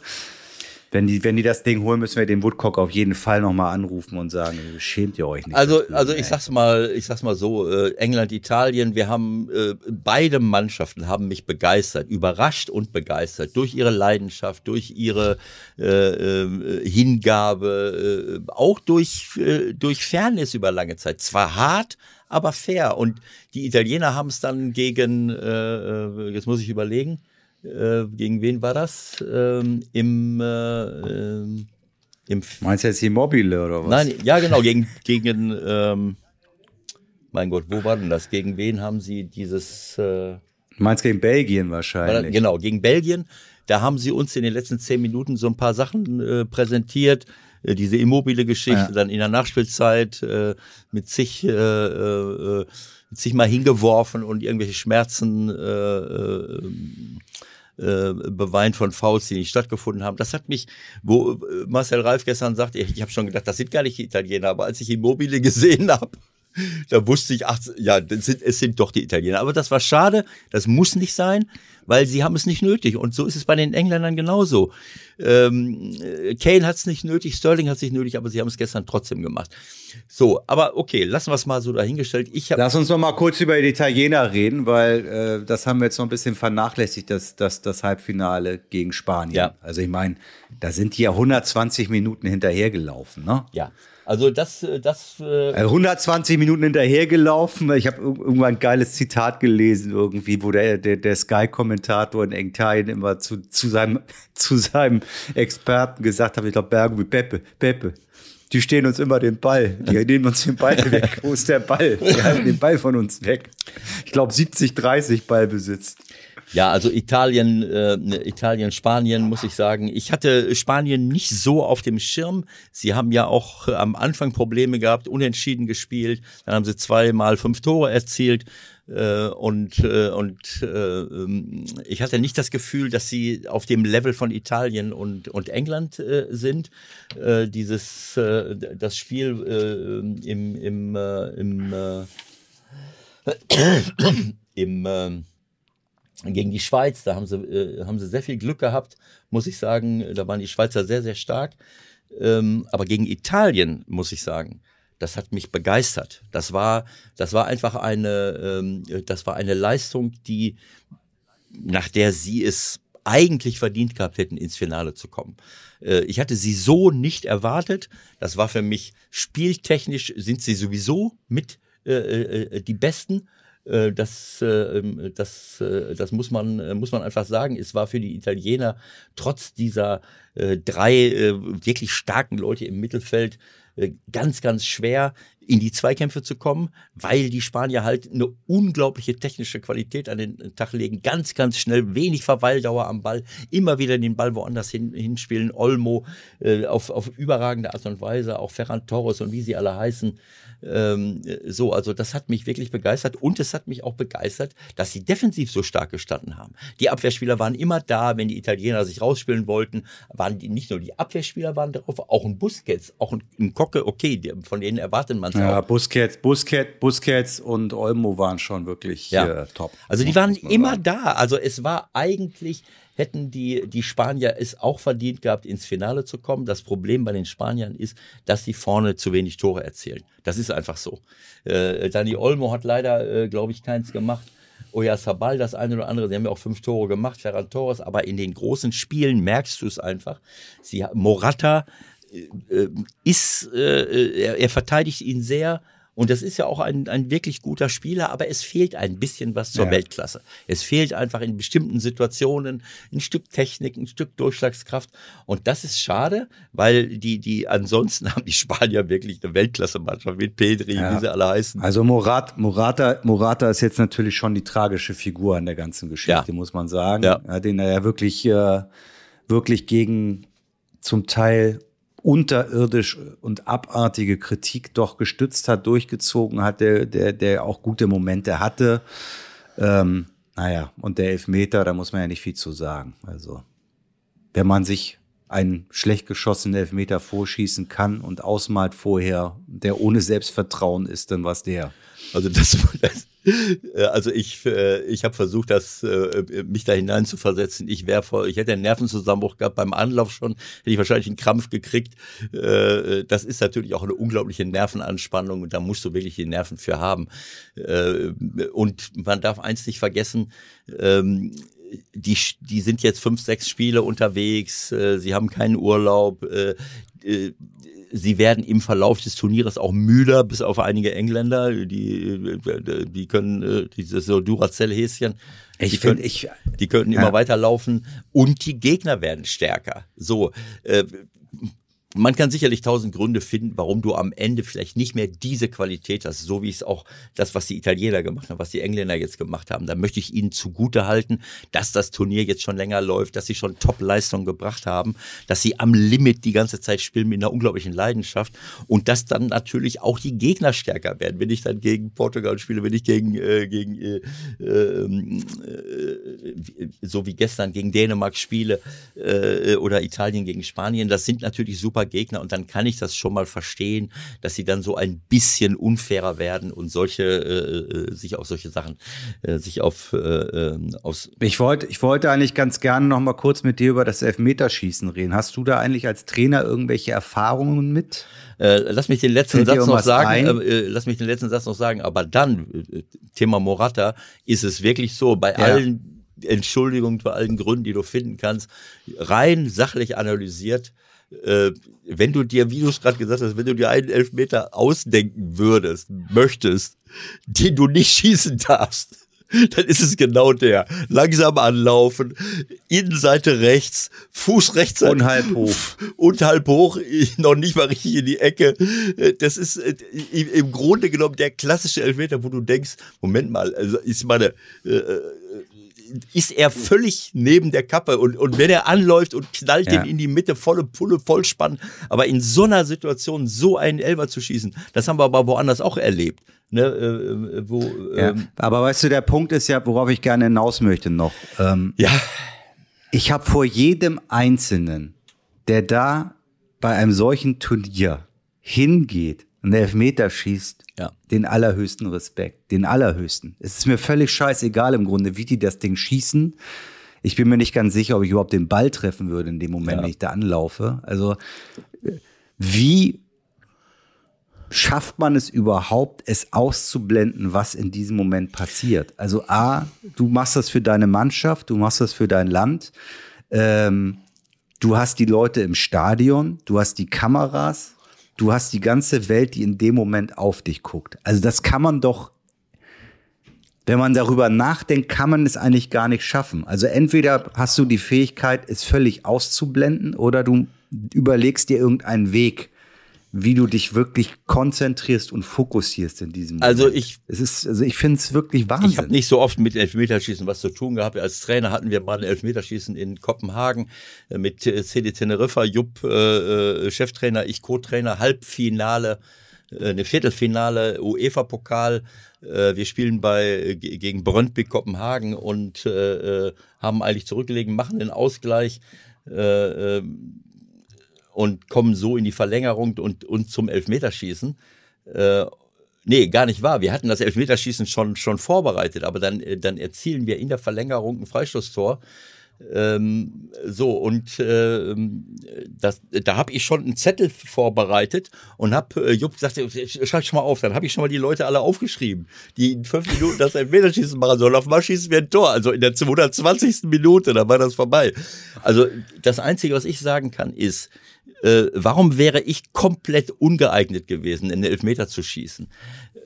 wenn die, wenn die das Ding holen, müssen wir den Woodcock auf jeden Fall nochmal anrufen und sagen, schämt ihr euch nicht. Also, also ich sag's mal, ich sag's mal so, äh, England, Italien, wir haben, äh, beide Mannschaften haben mich begeistert, überrascht und begeistert durch ihre Leidenschaft, durch ihre äh, äh, Hingabe, äh, auch durch, äh, durch Fairness über lange Zeit. Zwar hart, aber fair. Und die Italiener haben es dann gegen, äh, äh, jetzt muss ich überlegen, äh, gegen wen war das? Ähm, Im, äh, ähm, im Meinst du jetzt Immobile oder was? Nein, ja genau, gegen, gegen ähm, mein Gott, wo war denn das? Gegen wen haben sie dieses äh, Meinst gegen Belgien wahrscheinlich? Genau, gegen Belgien. Da haben sie uns in den letzten zehn Minuten so ein paar Sachen äh, präsentiert. Äh, diese immobile Geschichte, ja. dann in der Nachspielzeit äh, mit zig, äh, äh, mit zig mal hingeworfen und irgendwelche Schmerzen äh, äh, äh, beweint von Fouls, die nicht stattgefunden haben. Das hat mich, wo äh, Marcel Reif gestern sagte, ich, ich habe schon gedacht, das sind gar nicht Italiener, aber als ich Immobile gesehen habe, da wusste ich, ach, ja, sind, es sind doch die Italiener. Aber das war schade, das muss nicht sein, weil sie haben es nicht nötig. Und so ist es bei den Engländern genauso. Ähm, Kane hat es nicht nötig, Sterling hat es nicht nötig, aber sie haben es gestern trotzdem gemacht. So, aber okay, lassen wir es mal so dahingestellt. Ich Lass uns noch mal kurz über die Italiener reden, weil äh, das haben wir jetzt noch ein bisschen vernachlässigt, das, das, das Halbfinale gegen Spanien. Ja. Also ich meine, da sind die ja 120 Minuten hinterhergelaufen, ne? Ja. Also das, äh, das. Äh 120 also Minuten hinterhergelaufen. Ich habe irgendwann ein geiles Zitat gelesen, irgendwie, wo der, der, der Sky-Kommentator in Italien immer zu, zu, seinem, zu seinem Experten gesagt hat, ich glaube, Bergo wie Peppe, Peppe. Die stehen uns immer den Ball. Die nehmen uns den Ball weg. Wo ist der Ball? Die halten den Ball von uns weg. Ich glaube 70, 30 Ballbesitz. Ja, also Italien, äh, Italien, Spanien muss ich sagen. Ich hatte Spanien nicht so auf dem Schirm. Sie haben ja auch äh, am Anfang Probleme gehabt, unentschieden gespielt. Dann haben sie zweimal fünf Tore erzielt. Äh, und äh, und äh, ähm, ich hatte nicht das Gefühl, dass sie auf dem Level von Italien und und England äh, sind. Äh, dieses äh, das Spiel äh, im im äh, im äh, im äh, gegen die Schweiz, da haben sie, äh, haben sie sehr viel Glück gehabt, muss ich sagen. Da waren die Schweizer sehr, sehr stark. Ähm, aber gegen Italien, muss ich sagen, das hat mich begeistert. Das war, das war einfach eine, ähm, das war eine Leistung, die, nach der sie es eigentlich verdient gehabt hätten, ins Finale zu kommen. Äh, ich hatte sie so nicht erwartet. Das war für mich spieltechnisch sind sie sowieso mit äh, äh, äh die Besten. Äh, das, äh, ähm, das, äh, das muss man, muss man einfach sagen. Es war für die Italiener trotz dieser drei wirklich starken Leute im Mittelfeld ganz, ganz schwer, in die Zweikämpfe zu kommen, weil die Spanier halt eine unglaubliche technische Qualität an den Tag legen. Ganz, ganz schnell, wenig Verweildauer am Ball, immer wieder den Ball woanders hin, hinspielen. Olmo äh, auf, auf überragende Art und Weise, auch Ferran Torres und wie sie alle heißen. Ähm, so, also das hat mich wirklich begeistert und es hat mich auch begeistert, dass sie defensiv so stark gestanden haben. Die Abwehrspieler waren immer da, wenn die Italiener sich rausspielen wollten, waren die nicht nur die Abwehrspieler waren drauf, auch ein Busquets, auch ein, ein Kocke, okay, von denen erwartet man ja, Busquets, Busquets, Busquets und Olmo waren schon wirklich ja. äh, top. Also die waren immer sagen. da. Also es war eigentlich, hätten die, die Spanier es auch verdient gehabt, ins Finale zu kommen. Das Problem bei den Spaniern ist, dass sie vorne zu wenig Tore erzielen. Das ist einfach so. Äh, Dani Olmo hat leider, äh, glaube ich, keins gemacht. Oya Sabal das eine oder andere, sie haben ja auch fünf Tore gemacht, Ferran Torres, aber in den großen Spielen merkst du es einfach. Sie, Morata ist, äh, er, er verteidigt ihn sehr. Und das ist ja auch ein, ein wirklich guter Spieler, aber es fehlt ein bisschen was zur ja. Weltklasse. Es fehlt einfach in bestimmten Situationen ein Stück Technik, ein Stück Durchschlagskraft. Und das ist schade, weil die, die ansonsten haben die Spanier wirklich eine Weltklasse-Mannschaft mit Pedri, ja. wie sie alle heißen. Also Morat, Morata, Morata ist jetzt natürlich schon die tragische Figur an der ganzen Geschichte, ja. muss man sagen. Ja. Den er ja wirklich, äh, wirklich gegen zum Teil unterirdisch und abartige Kritik doch gestützt hat, durchgezogen hat, der, der, der auch gute Momente hatte. Ähm, naja, und der Elfmeter, da muss man ja nicht viel zu sagen. Also, wenn man sich einen schlecht geschossenen Elfmeter vorschießen kann und ausmalt vorher, der ohne Selbstvertrauen ist, dann was der. Also das, das also ich, äh, ich habe versucht, das, äh, mich da hinein zu versetzen. Ich wäre vor, ich hätte einen Nervenzusammenbruch gehabt beim Anlauf schon, hätte ich wahrscheinlich einen Krampf gekriegt. Das ist natürlich auch eine unglaubliche Nervenanspannung und da musst du wirklich die Nerven für haben. Und man darf eins nicht vergessen, ähm, die, die sind jetzt fünf, sechs Spiele unterwegs, sie haben keinen Urlaub, sie werden im Verlauf des Turnieres auch müder, bis auf einige Engländer, die, die können äh, dieses so Duracell-Häschen, ich die, find, können, ich, die könnten ja. immer weiterlaufen und die Gegner werden stärker. So, äh, man kann sicherlich tausend Gründe finden, warum du am Ende vielleicht nicht mehr diese Qualität hast, so wie es auch das, was die Italiener gemacht haben, was die Engländer jetzt gemacht haben. Da möchte ich ihnen zugute halten, dass das Turnier jetzt schon länger läuft, dass sie schon Top-Leistungen gebracht haben, dass sie am Limit die ganze Zeit spielen mit einer unglaublichen Leidenschaft und dass dann natürlich auch die Gegner stärker werden. Wenn ich dann gegen Portugal spiele, wenn ich gegen, äh, gegen äh, ähm, äh, so wie gestern gegen Dänemark spiele äh, oder Italien gegen Spanien, das sind natürlich super Gegner und dann kann ich das schon mal verstehen, dass sie dann so ein bisschen unfairer werden und solche äh, äh sich auf solche Sachen äh, sich auf äh, aus ich wollte ich wollte eigentlich ganz gerne noch mal kurz mit dir über das Elfmeterschießen reden. Hast du da eigentlich als Trainer irgendwelche Erfahrungen mit? Äh, lass mich den letzten Satz noch sagen. Äh, lass mich den letzten Satz noch sagen. Aber dann äh, Thema Morata ist es wirklich so bei ja. allen Entschuldigungen für allen Gründen, die du finden kannst, rein sachlich analysiert äh, wenn du dir, wie du es gerade gesagt hast, wenn du dir einen Elfmeter ausdenken würdest, möchtest, den du nicht schießen darfst, dann ist es genau der. Langsam anlaufen, Innenseite rechts, Fuß rechts. Und halb hoch. Und halb hoch, noch nicht mal richtig in die Ecke. Das ist äh, im Grunde genommen der klassische Elfmeter, wo du denkst, Moment mal, also ist meine, äh, ist er völlig neben der Kappe und, und wenn er anläuft und knallt ja. den in die Mitte, volle Pulle, Vollspann, aber in so einer Situation so einen Elber zu schießen, das haben wir aber woanders auch erlebt. Ne, äh, äh wo, ja. ähm, aber weißt du, der Punkt ist ja, worauf ich gerne hinaus möchte noch. Ähm, ja. Ich habe vor jedem Einzelnen, der da bei einem solchen Turnier hingeht, einen Elfmeter schießt, ja. den allerhöchsten Respekt, den allerhöchsten. Es ist mir völlig scheißegal im Grunde, wie die das Ding schießen. Ich bin mir nicht ganz sicher, ob ich überhaupt den Ball treffen würde in dem Moment, ja. wenn ich da anlaufe. Also wie schafft man es überhaupt, es auszublenden, was in diesem Moment passiert? Also A, du machst das für deine Mannschaft, du machst das für dein Land. Ähm, du hast die Leute im Stadion, du hast die Kameras, du hast die ganze Welt, die in dem Moment auf dich guckt. Also das kann man doch, wenn man darüber nachdenkt, kann man es eigentlich gar nicht schaffen. Also entweder hast du die Fähigkeit, es völlig auszublenden, oder du überlegst dir irgendeinen Weg, wie du dich wirklich konzentrierst und fokussierst in diesem also Moment. Also ich, es ist, also ich finde es wirklich Wahnsinn. Ich habe nicht so oft mit Elfmeterschießen was zu tun gehabt. Als Trainer hatten wir mal ein Elfmeterschießen in Kopenhagen äh, mit CD Teneriffa, Jupp äh, äh, Cheftrainer, ich Co-Trainer, Halbfinale, äh, eine Viertelfinale, UEFA-Pokal. Wir spielen bei gegen Brøndby Kopenhagen und äh, haben eigentlich zurückgelegen, machen den Ausgleich. Äh, ähm, und kommen so in die Verlängerung und, und zum Elfmeterschießen. Äh, nee, gar nicht wahr. Wir hatten das Elfmeterschießen schon, schon vorbereitet, aber dann, äh, dann erzielen wir in der Verlängerung ein Freistoßtor. Ähm, so, und äh, das, da habe ich schon einen Zettel vorbereitet und habe äh, Jupp gesagt, schreib schon mal auf. Dann habe ich schon mal die Leute alle aufgeschrieben, die in fünf Minuten das Elfmeterschießen machen sollen. Auf einmal schießen wir ein Tor. Also in der 220. Minute, dann war das vorbei. Also das Einzige, was ich sagen kann, ist, äh, warum wäre ich komplett ungeeignet gewesen, einen Elfmeter zu schießen?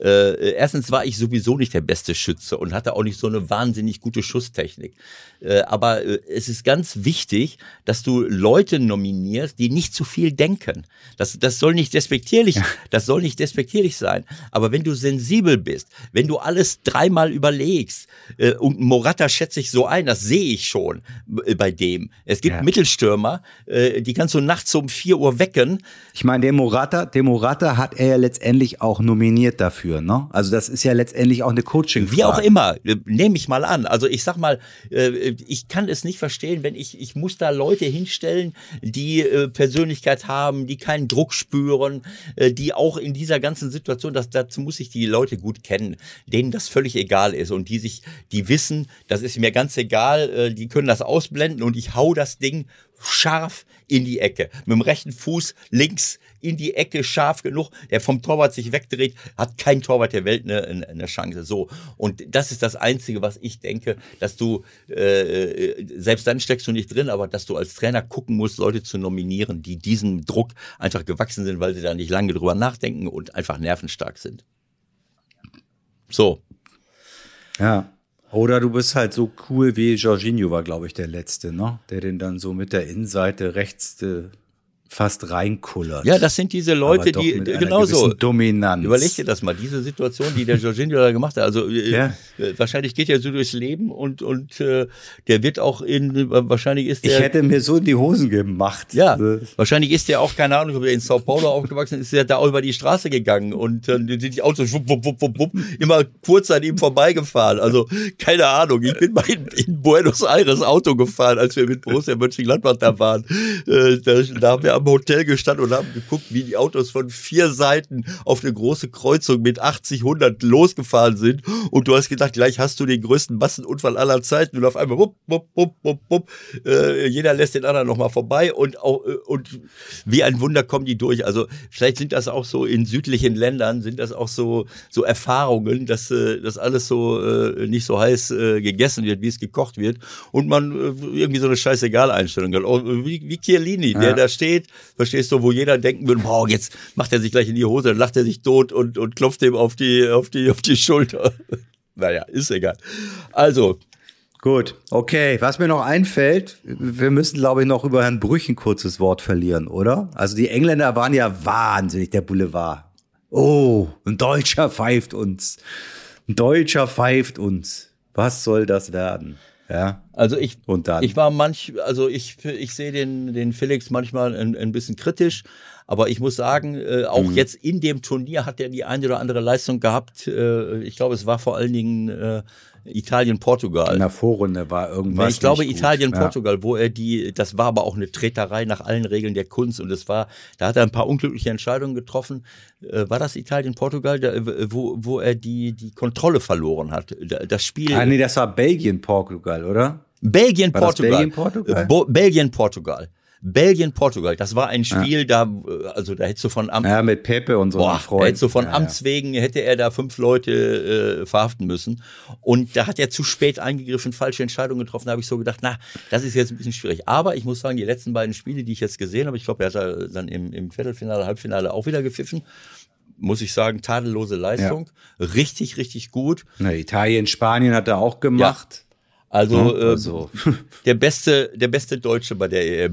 Äh, erstens war ich sowieso nicht der beste Schütze und hatte auch nicht so eine wahnsinnig gute Schusstechnik. Äh, aber äh, es ist ganz wichtig, dass du Leute nominierst, die nicht zu viel denken. Das, das soll nicht despektierlich, das soll nicht despektierlich sein. Aber wenn du sensibel bist, wenn du alles dreimal überlegst, äh, und Morata schätze ich so ein, das sehe ich schon äh, bei dem. Es gibt Ja. Mittelstürmer, äh, die kannst du nachts um 4 Uhr wecken. Ich meine, den Morata, den Morata hat er ja letztendlich auch nominiert dafür, ne? Also das ist ja letztendlich auch eine coaching Wie auch immer, äh, nehme ich mal an. Also ich sag mal, äh, ich kann es nicht verstehen, wenn ich, ich muss da Leute hinstellen, die äh, Persönlichkeit haben, die keinen Druck spüren, die auch in dieser ganzen Situation, das, dazu muss ich die Leute gut kennen, denen das völlig egal ist und die sich, die wissen, das ist mir ganz egal, die können das ausblenden und ich hau das Ding scharf in die Ecke. Mit dem rechten Fuß links in die Ecke, scharf genug, der vom Torwart sich wegdreht, hat kein Torwart der Welt eine, eine, Chance. So. Und das ist das Einzige, was ich denke, dass du, äh, selbst dann steckst du nicht drin, aber dass du als Trainer gucken musst, Leute zu nominieren, die diesem Druck einfach gewachsen sind, weil sie da nicht lange drüber nachdenken und einfach nervenstark sind. So. Ja. Oder du bist halt so cool wie Jorginho war, glaube ich, der Letzte, ne? Der den dann so mit der Innenseite rechts äh, fast reinkullert. Ja, das sind diese Leute, die genauso. Dominanz. Überleg dir das mal, diese Situation, die der Jorginho da gemacht hat. Also äh, Ja. äh, wahrscheinlich geht er so durchs Leben und und äh, der wird auch in wahrscheinlich ist Ich der hätte mir so in die Hosen gemacht. ja, wahrscheinlich ist der auch, keine Ahnung, ob er in Sao Paulo aufgewachsen ist, ist er da auch über die Straße gegangen und äh, sind die Autos wupp, wupp, wupp, wupp, wupp, immer kurz an ihm vorbeigefahren. Also, keine Ahnung, ich bin mal in, in Buenos Aires Auto gefahren, als wir mit Borussia Mönchengladbach da waren. Äh, da, da haben wir am Hotel gestanden und haben geguckt, wie die Autos von vier Seiten auf eine große Kreuzung mit 80, 100 losgefahren sind und du hast gedacht, gleich hast du den größten Massenunfall aller Zeiten und auf einmal wupp, wupp, wupp, wupp, wupp, äh, jeder lässt den anderen nochmal vorbei und auch, äh, und wie ein Wunder kommen die durch. Also vielleicht sind das auch so in südlichen Ländern, sind das auch so, so Erfahrungen, dass äh, das alles so äh, nicht so heiß äh, gegessen wird, wie es gekocht wird und man äh, irgendwie so eine scheißegal Einstellung hat. Äh, wie, wie Chiellini, der Ja. da steht, verstehst du, wo jeder denken würde, boah, jetzt macht er sich gleich in die Hose, dann lacht er sich tot und, und klopft dem auf die, auf die, auf die Schulter. naja, ist egal. Also, Gut, okay. Was mir noch einfällt, wir müssen, glaube ich, noch über Herrn Brüch ein kurzes Wort verlieren, oder? Also die Engländer waren ja wahnsinnig, der Boulevard. Oh, ein Deutscher pfeift uns. Ein Deutscher pfeift uns. Was soll das werden? Ja. Also ich, Und dann? ich war manch, also ich, ich sehe den, den Felix manchmal ein, ein bisschen kritisch, aber ich muss sagen, äh, auch Mhm. jetzt in dem Turnier hat er die eine oder andere Leistung gehabt. Äh, ich glaube, es war vor allen Dingen äh, Italien, Portugal. In der Vorrunde war irgendwas. ich glaube, nicht gut. Italien, Ja. Portugal, wo er die, das war aber auch eine Treterei nach allen Regeln der Kunst und es war, da hat er ein paar unglückliche Entscheidungen getroffen. Äh, war das Italien, Portugal, da, äh, wo, wo er die, die Kontrolle verloren hat? Da- Das Spiel. Ah, nee, das war Belgien, Portugal, oder? Belgien, War das Portugal. Belgien, Portugal? Äh. Das war ein Spiel, da, äh, also da hättest du von Am Ja, mit Pepe und so Boah, Freund. da hättest du von ja, Amts wegen, hätte er da fünf Leute äh, verhaften müssen. Und da hat er zu spät eingegriffen, falsche Entscheidungen getroffen. Da habe ich so gedacht, na, das ist jetzt ein bisschen schwierig. Aber ich muss sagen, die letzten beiden Spiele, die ich jetzt gesehen habe, ich glaube, er hat da dann im, im Viertelfinale, Halbfinale auch wieder gepfiffen. Muss ich sagen, tadellose Leistung. Richtig, richtig gut. Ja. Na, Italien, Spanien hat er auch gemacht. Also, Ne? äh, Also. der beste, der beste Deutsche bei der EM.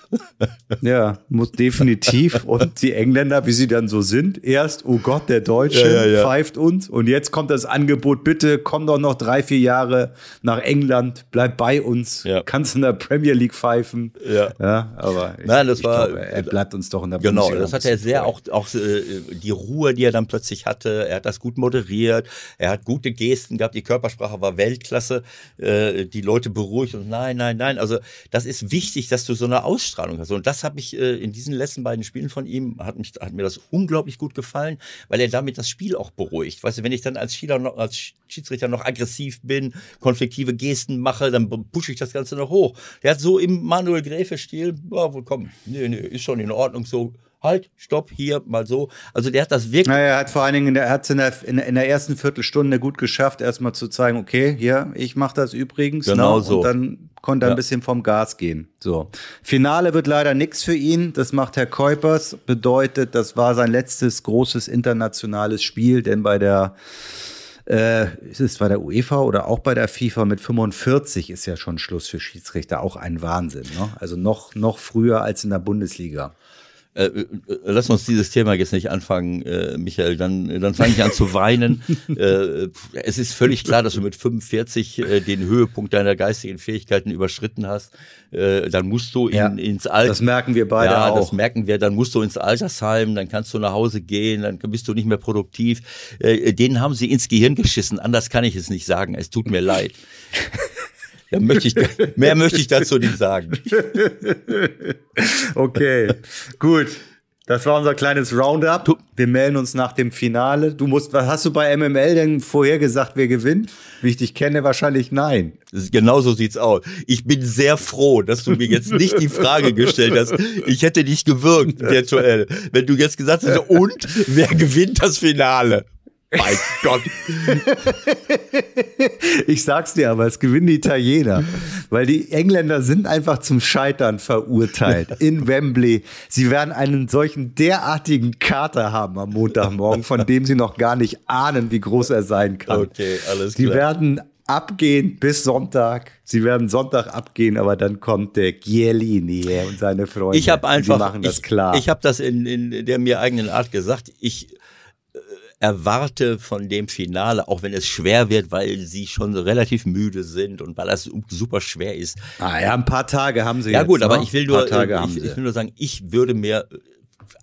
Ja, muss definitiv. Und die Engländer, wie sie dann so sind, erst, oh Gott, der Deutsche Ja, ja, ja. pfeift uns. Und jetzt kommt das Angebot, bitte komm doch noch drei, vier Jahre nach England, bleib bei uns, kannst in der Premier League pfeifen. Ja. Aber ich, Nein, das war- glaube, er bleibt uns doch in der Genau, Bundesliga das ein hat er sehr auch, auch äh, die Ruhe, die er dann plötzlich hatte. Er hat das gut moderiert. Er hat gute Gesten gehabt. Die Körpersprache war Weltklasse. Äh, die Leute beruhigt und nein, nein, nein. Also das ist wichtig, dass du so eine Ausstrahlung hast. Und das habe ich äh, in diesen letzten beiden Spielen von ihm hat mich hat mir das unglaublich gut gefallen, weil er damit das Spiel auch beruhigt. Weißt du, wenn ich dann als Schiedsrichter noch, als Schiedsrichter noch aggressiv bin, konfliktive Gesten mache, dann pushe ich das Ganze noch hoch. Der hat so im Manuel Gräfe Stil, ja, wohl komm, nee, nee, ist schon in Ordnung so halt, stopp, hier, mal so. Also der hat das wirklich. Naja, er hat vor allen Dingen, in der, er hat es in der, in, in der ersten Viertelstunde gut geschafft, erstmal zu zeigen, okay, hier, ich mache das übrigens. Genau ne? so. Und dann konnte Ja. ein bisschen vom Gas gehen. So. Finale wird leider nichts für ihn. Das macht Herr Kuipers. Bedeutet, das war sein letztes großes internationales Spiel, denn bei der äh, ist es bei der UEFA oder auch bei der FIFA mit 45 ist ja schon Schluss für Schiedsrichter. Auch ein Wahnsinn. Ne? Also noch, noch früher als in der Bundesliga. Äh, äh, lass uns dieses Thema jetzt nicht anfangen, äh, Michael, dann, dann fange ich an zu weinen. äh, es ist völlig klar, dass du mit 45 äh, den Höhepunkt deiner geistigen Fähigkeiten überschritten hast. Äh, dann musst du in, Ja, ins Alter. das merken wir beide ja, auch. das merken wir. Dann musst du ins Altersheim, dann kannst du nach Hause gehen, dann bist du nicht mehr produktiv. Äh, denen haben sie ins Gehirn geschissen. Anders kann ich es nicht sagen. Es tut mir leid. Da möchte ich, mehr möchte ich dazu nicht sagen. Okay, gut. Das war unser kleines Roundup. Wir melden uns nach dem Finale. Du musst, was hast du bei MML denn vorher gesagt, wer gewinnt? Wie ich dich kenne, wahrscheinlich nein. Genau so sieht's aus. Ich bin sehr froh, dass du mir jetzt nicht die Frage gestellt hast. Ich hätte dich gewirkt virtuell, wenn du jetzt gesagt hättest, und wer gewinnt das Finale? Mein Gott. Ich sag's dir aber, es gewinnen die Italiener. Weil die Engländer sind einfach zum Scheitern verurteilt. In Wembley. Sie werden einen solchen derartigen Kater haben am Montagmorgen, von dem sie noch gar nicht ahnen, wie groß er sein kann. Okay, alles Sie klar. werden abgehen bis Sonntag. Sie werden Sonntag abgehen, aber dann kommt der Chiellini und seine Freunde. Ich habe einfach, Die machen das ich, klar. ich habe das in, in der mir eigenen Art gesagt. Ich erwarte von dem Finale, auch wenn es schwer wird, weil sie schon relativ müde sind und weil das super schwer ist. ah ja, ein paar Tage haben sie Ja jetzt. gut, aber ne? ich will nur, äh, ich, ich will nur sagen, ich würde mir äh,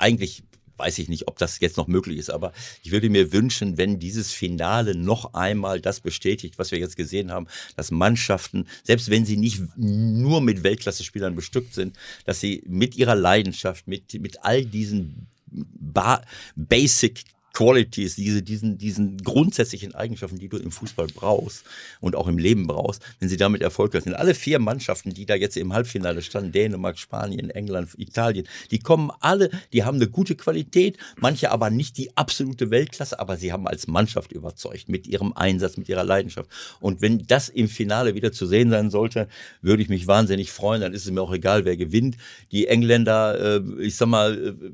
eigentlich weiß ich nicht, ob das jetzt noch möglich ist, aber ich würde mir wünschen, wenn dieses Finale noch einmal das bestätigt, was wir jetzt gesehen haben, dass Mannschaften, selbst wenn sie nicht nur mit Weltklasse-Spielern bestückt sind, dass sie mit ihrer Leidenschaft, mit, mit all diesen ba Basic Qualities, diese, diesen, diesen grundsätzlichen Eigenschaften, die du im Fußball brauchst und auch im Leben brauchst, wenn sie damit erfolgreich sind. Alle vier Mannschaften, die da jetzt im Halbfinale standen, Dänemark, Spanien, England, Italien, die kommen alle, die haben eine gute Qualität, manche aber nicht die absolute Weltklasse, aber sie haben als Mannschaft überzeugt mit ihrem Einsatz, mit ihrer Leidenschaft. Und wenn das im Finale wieder zu sehen sein sollte, würde ich mich wahnsinnig freuen. Dann ist es mir auch egal, wer gewinnt. Die Engländer, äh, ich sag mal, äh,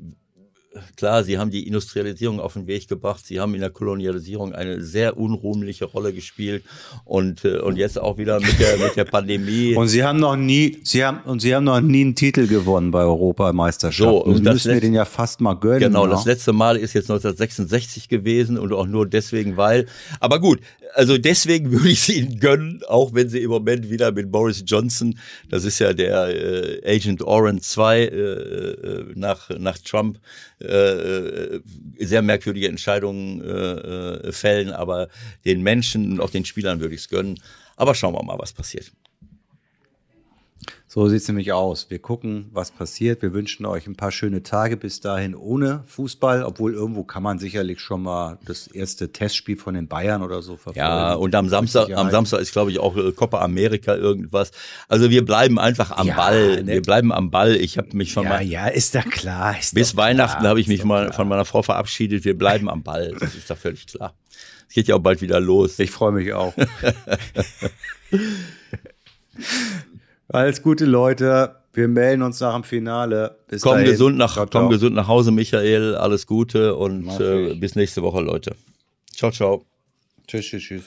Klar, sie haben die Industrialisierung auf den Weg gebracht. Sie haben in der Kolonialisierung eine sehr unruhmliche Rolle gespielt und äh, und jetzt auch wieder mit der mit der Pandemie. Und sie haben noch nie, sie haben und sie haben noch nie einen Titel gewonnen bei Europameisterschaften. So, und das müssen wir den ja fast mal gönnen. Genau, ne? das letzte Mal ist jetzt 1966 gewesen und auch nur deswegen, weil. Aber gut, also deswegen würde ich es ihnen gönnen, auch wenn sie im Moment wieder mit Boris Johnson, das ist ja der äh, Agent Orange 2 äh, äh, nach, nach Trump, äh, äh, sehr merkwürdige Entscheidungen äh, äh, fällen, aber den Menschen und auch den Spielern würde ich es gönnen. Aber schauen wir mal, was passiert. So sieht's nämlich aus. Wir gucken, was passiert. Wir wünschen euch ein paar schöne Tage bis dahin ohne Fußball, obwohl irgendwo kann man sicherlich schon mal das erste Testspiel von den Bayern oder so verfolgen. Ja, und am Samstag, am. Samstag ist, glaube ich, auch äh, Copa America irgendwas. Also wir bleiben einfach am Ja, Ball. ne? Wir bleiben am Ball. Ich habe mich von Ja, mal, ja, ist da klar. Ist bis Weihnachten habe ich mich mal von meiner Frau verabschiedet. Wir bleiben am Ball. Das ist doch völlig klar. Es geht ja auch bald wieder los. Ich freue mich auch. Alles gute Leute. Wir melden uns nach dem Finale. Bis komm dahin. gesund nach, Ciao, ciao. komm gesund nach Hause, Michael. Alles Gute und äh, bis nächste Woche, Leute. Ciao, ciao. Tschüss, tschüss, tschüss.